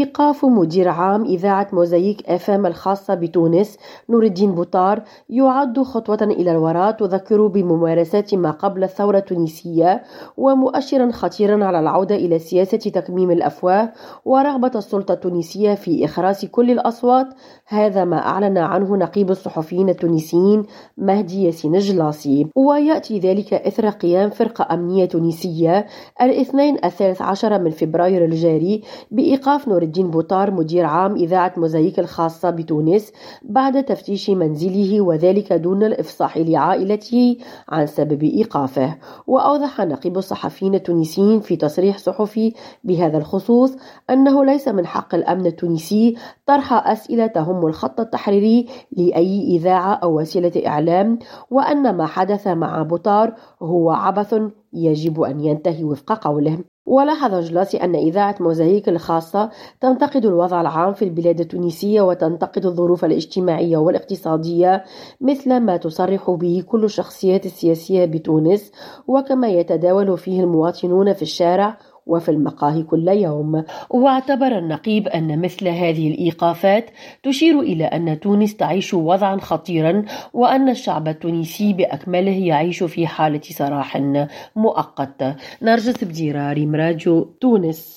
إيقاف مدير عام إذاعة موزايك اف ام الخاصة بتونس نور الدين بوطار يعد خطوة إلى الوراء تذكر بممارسات ما قبل الثورة التونسية ومؤشرا خطيرا على العودة إلى سياسة تكميم الأفواه ورغبة السلطة التونسية في إخراس كل الأصوات. هذا ما أعلن عنه نقيب الصحفيين التونسيين مهدي ياسين الجلاصي ويأتي ذلك إثر قيام فرقة أمنية تونسية الاثنين الثالث عشر من فبراير الجاري بإيقاف نور الدين بوطار مدير عام إذاعة موزايك الخاصة بتونس بعد تفتيش منزله وذلك دون الإفصاح لعائلته عن سبب إيقافه. وأوضح نقيب الصحفيين التونسيين في تصريح صحفي بهذا الخصوص أنه ليس من حق الأمن التونسي طرح أسئلة تهم الخط التحريري لأي إذاعة أو وسيلة إعلام وأن ما حدث مع بوطار هو عبث يجب أن ينتهي وفق قوله. ولاحظ جلاسي أن إذاعة موزايك الخاصة تنتقد الوضع العام في البلاد التونسية وتنتقد الظروف الاجتماعية والاقتصادية مثل ما تصرح به كل الشخصيات السياسية بتونس وكما يتداول فيه المواطنون في الشارع وفي المقاهي كل يوم. واعتبر النقيب أن مثل هذه الإيقافات تشير إلى أن تونس تعيش وضعا خطيرا وأن الشعب التونسي بأكمله يعيش في حالة سراح مؤقت. نرجس بديراري مراجو تونس.